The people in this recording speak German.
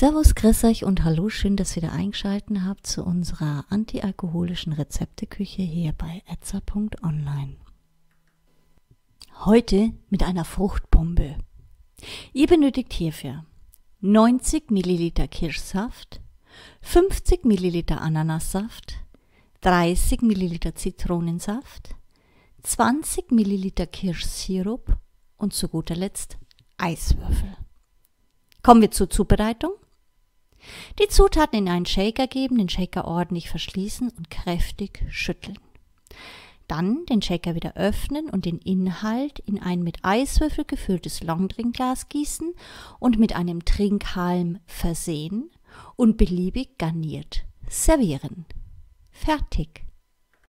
Servus, grüß euch und hallo, schön, dass ihr wieder eingeschalten habt zu unserer antialkoholischen Rezepteküche hier bei etza.online. Heute mit einer Fruchtbombe. Ihr benötigt hierfür 90 Milliliter Kirschsaft, 50 Milliliter Ananassaft, 30 Milliliter Zitronensaft, 20 Milliliter Kirschsirup und zu guter Letzt Eiswürfel. Kommen wir zur Zubereitung. Die Zutaten in einen Shaker geben, den Shaker ordentlich verschließen und kräftig schütteln. Dann den Shaker wieder öffnen und den Inhalt in ein mit Eiswürfel gefülltes Longdrinkglas gießen und mit einem Trinkhalm versehen und beliebig garniert servieren. Fertig.